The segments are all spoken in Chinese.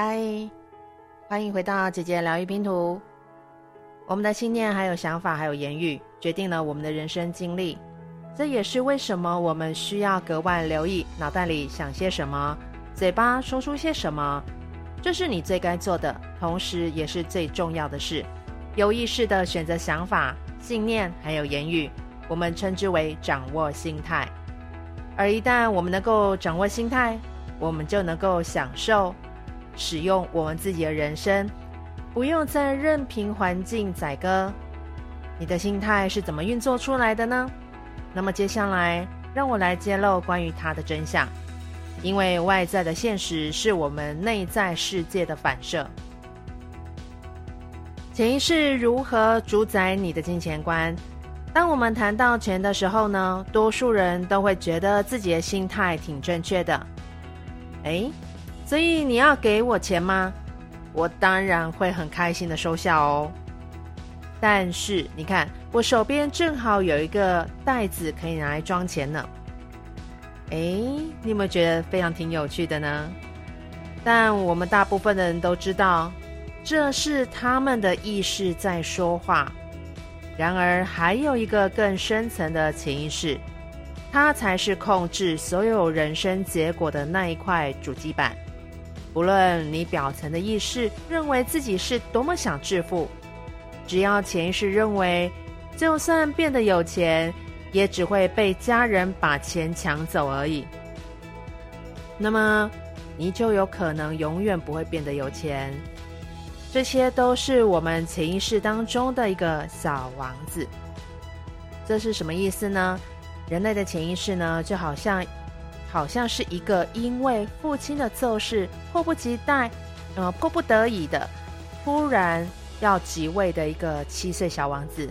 嗨，欢迎回到姐姐疗愈拼图。我们的信念、还有想法、还有言语，决定了我们的人生经历。这也是为什么我们需要格外留意脑袋里想些什么，嘴巴说出些什么。这是你最该做的，同时也是最重要的事。有意识的选择想法、信念还有言语，我们称之为掌握心态。而一旦我们能够掌握心态，我们就能够享受使用我们自己的人生，不用再任凭环境宰割。你的心态是怎么运作出来的呢？那么接下来，让我来揭露关于它的真相。因为外在的现实是我们内在世界的反射。潜意识如何主宰你的金钱观？当我们谈到钱的时候呢，多数人都会觉得自己的心态挺正确的。诶，所以你要给我钱吗？我当然会很开心的收下哦。但是你看，我手边正好有一个袋子可以拿来装钱呢。诶，你有没有觉得非常挺有趣的呢？但我们大部分的人都知道。这是他们的意识在说话，然而还有一个更深层的潜意识，它才是控制所有人生结果的那一块主机板。不论你表层的意识认为自己是多么想致富，只要潜意识认为，就算变得有钱，也只会被家人把钱抢走而已，那么你就有可能永远不会变得有钱。这些都是我们潜意识当中的一个小王子。这是什么意思呢？人类的潜意识呢，就好像，好像是一个因为父亲的奏事，迫不及待，呃，迫不得已的，突然要即位的一个七岁小王子。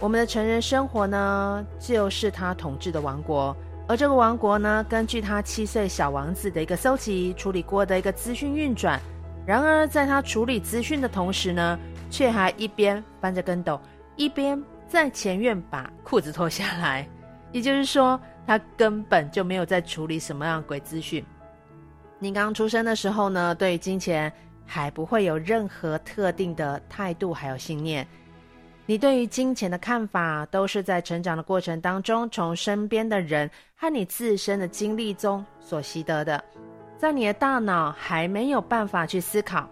我们的成人生活呢，就是他统治的王国。而这个王国呢，根据他七岁小王子的一个搜集处理过的一个资讯运转。然而，在他处理资讯的同时呢，却还一边翻着跟斗，一边在前院把裤子脱下来。也就是说，他根本就没有在处理什么样的鬼资讯。你刚出生的时候呢，对于金钱还不会有任何特定的态度，还有信念。你对于金钱的看法，都是在成长的过程当中，从身边的人和你自身的经历中所习得的。在你的大脑还没有办法去思考，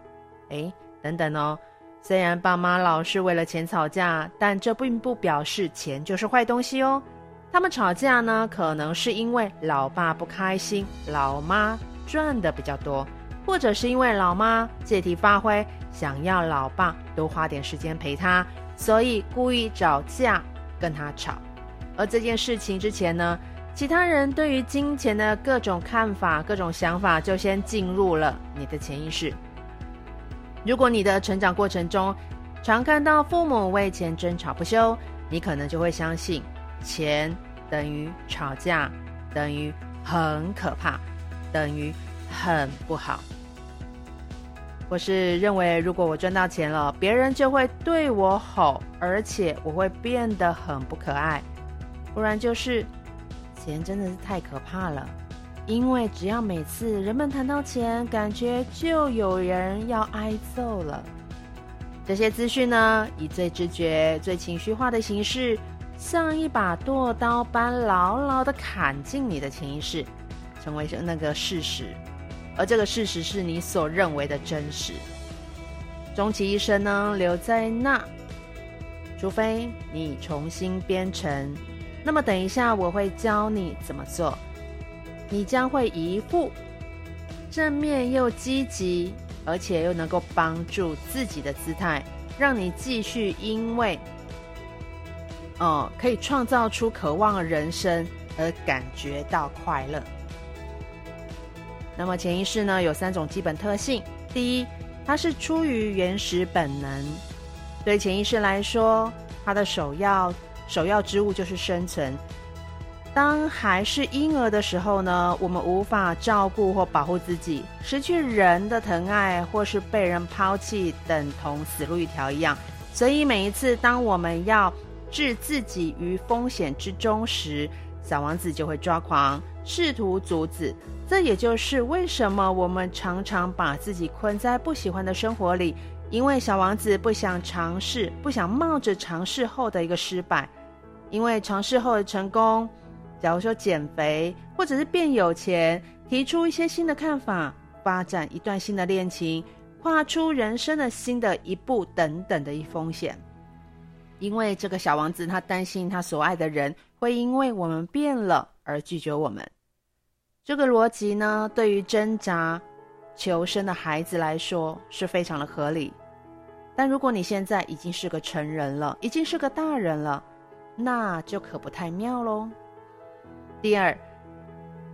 诶，等等哦。虽然爸妈老是为了钱吵架，但这并不表示钱就是坏东西哦。他们吵架呢，可能是因为老爸不开心，老妈赚的比较多，或者是因为老妈借题发挥，想要老爸多花点时间陪他，所以故意找架跟他吵。而这件事情之前呢，其他人对于金钱的各种看法、各种想法，就先进入了你的潜意识。如果你的成长过程中常看到父母为钱争吵不休，你可能就会相信钱等于吵架，等于很可怕，等于很不好。我是认为如果我赚到钱了，别人就会对我吼，而且我会变得很不可爱。不然就是。钱真的是太可怕了，因为只要每次人们谈到钱，感觉就有人要挨揍了。这些资讯呢，以最直觉、最情绪化的形式，像一把剁刀般牢牢地砍进你的潜意识，成为那个事实。而这个事实是你所认为的真实。终其一生呢，留在那，除非你重新编程。那么等一下，我会教你怎么做。你将会一副正面又积极，而且又能够帮助自己的姿态，让你继续因为，哦，可以创造出渴望人生而感觉到快乐。那么潜意识呢，有三种基本特性：第一，它是出于原始本能，对潜意识来说，它的首要。首要之物就是生存。当还是婴儿的时候呢，我们无法照顾或保护自己，失去人的疼爱，或是被人抛弃，等同死路一条一样。所以每一次当我们要置自己于风险之中时，小王子就会抓狂，试图阻止。这也就是为什么我们常常把自己困在不喜欢的生活里，因为小王子不想尝试，不想冒着尝试后的一个失败，因为尝试后的成功，假如说减肥，或者是变有钱，提出一些新的看法，发展一段新的恋情，跨出人生的新的一步等等的一风险。因为这个小王子，他担心他所爱的人会因为我们变了而拒绝我们。这个逻辑呢，对于挣扎求生的孩子来说是非常的合理。但如果你现在已经是个成人了，已经是个大人了，那就可不太妙喽。第二，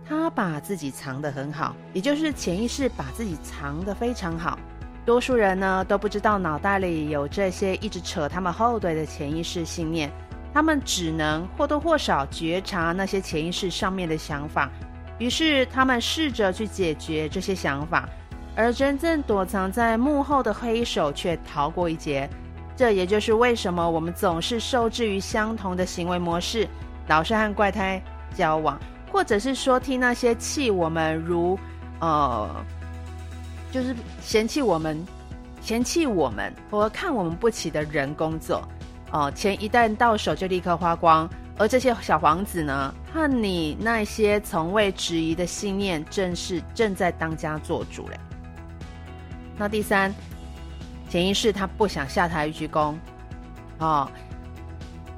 他把自己藏得很好，也就是潜意识把自己藏得非常好。多数人呢都不知道脑袋里有这些一直扯他们后腿的潜意识信念，他们只能或多或少觉察那些潜意识上面的想法，于是他们试着去解决这些想法，而真正躲藏在幕后的黑手却逃过一劫。这也就是为什么我们总是受制于相同的行为模式，老是和怪胎交往，或者是说听那些气我们如，呃。就是嫌弃我们，嫌弃我们，或看我们不起的人工作，哦，钱一旦到手就立刻花光，而这些小王子呢，和你那些从未质疑的信念，正是正在当家做主嘞。那第三，潜意识他不想下台鞠躬，哦，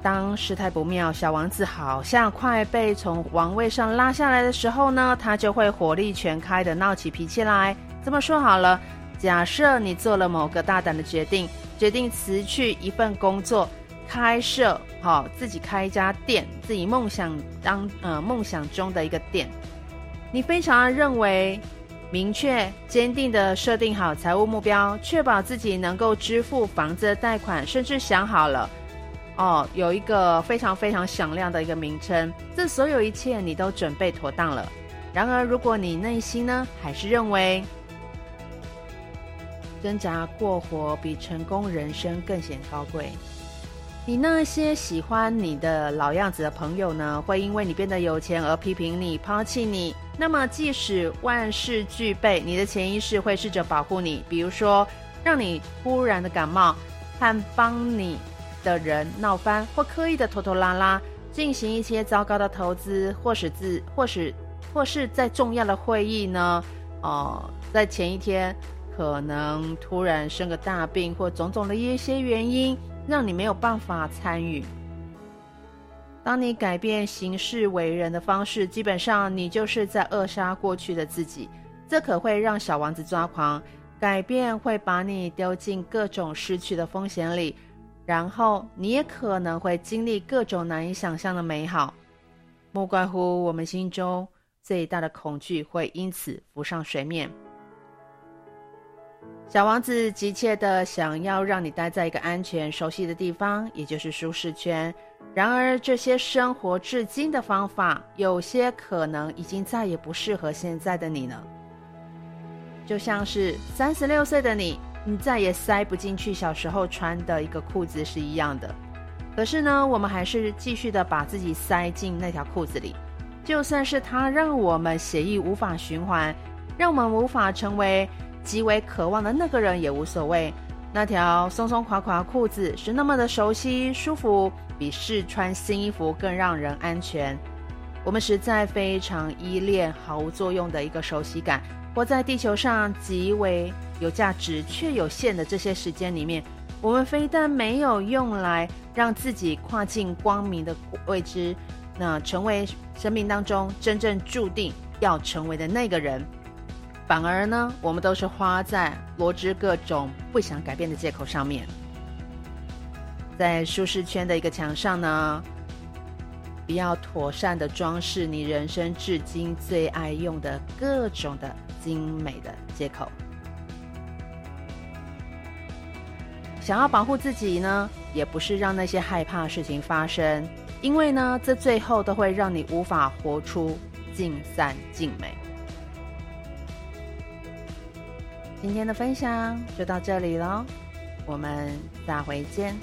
当事态不妙，小王子好像快被从王位上拉下来的时候呢，他就会火力全开的闹起脾气来。这么说好了，假设你做了某个大胆的决定，决定辞去一份工作，开设好、自己开一家店，自己梦想当呃梦想中的一个店，你非常认为明确坚定的设定好财务目标，确保自己能够支付房子的贷款，甚至想好了哦有一个非常非常响亮的一个名称，这所有一切你都准备妥当了。然而，如果你内心呢还是认为，挣扎过活比成功人生更显高贵。你那些喜欢你的老样子的朋友呢，会因为你变得有钱而批评你、抛弃你。那么，即使万事俱备，你的潜意识会试着保护你，比如说让你突然的感冒，和帮你的人闹翻，或刻意的拖拖拉拉，进行一些糟糕的投资，或是自，或是，或是在重要的会议呢，哦、在前一天。可能突然生个大病，或种种的一些原因，让你没有办法参与。当你改变行事为人的方式，基本上你就是在扼杀过去的自己。这可会让小王子抓狂。改变会把你丢进各种失去的风险里，然后你也可能会经历各种难以想象的美好。莫怪乎我们心中最大的恐惧会因此浮上水面。小王子急切地想要让你待在一个安全、熟悉的地方，也就是舒适圈。然而，这些生活至今的方法，有些可能已经再也不适合现在的你了。就像是三十六岁的你，你再也塞不进去小时候穿的一个裤子是一样的。可是呢，我们还是继续的把自己塞进那条裤子里，就算是它让我们血液无法循环，让我们无法成为。极为渴望的那个人也无所谓，那条松松垮垮的裤子是那么的熟悉舒服，比试穿新衣服更让人安全。我们实在非常依恋毫无作用的一个熟悉感。活在地球上极为有价值却有限的这些时间里面，我们非但没有用来让自己跨进光明的未知，那成为生命当中真正注定要成为的那个人。反而呢，我们都是花在罗织各种不想改变的借口上面。在舒适圈的一个墙上呢，比较妥善的装饰你人生至今最爱用的各种的精美的借口。想要保护自己呢，也不是让那些害怕事情发生，因为呢，这最后都会让你无法活出尽善尽美。今天的分享就到这里喽，我们下回见。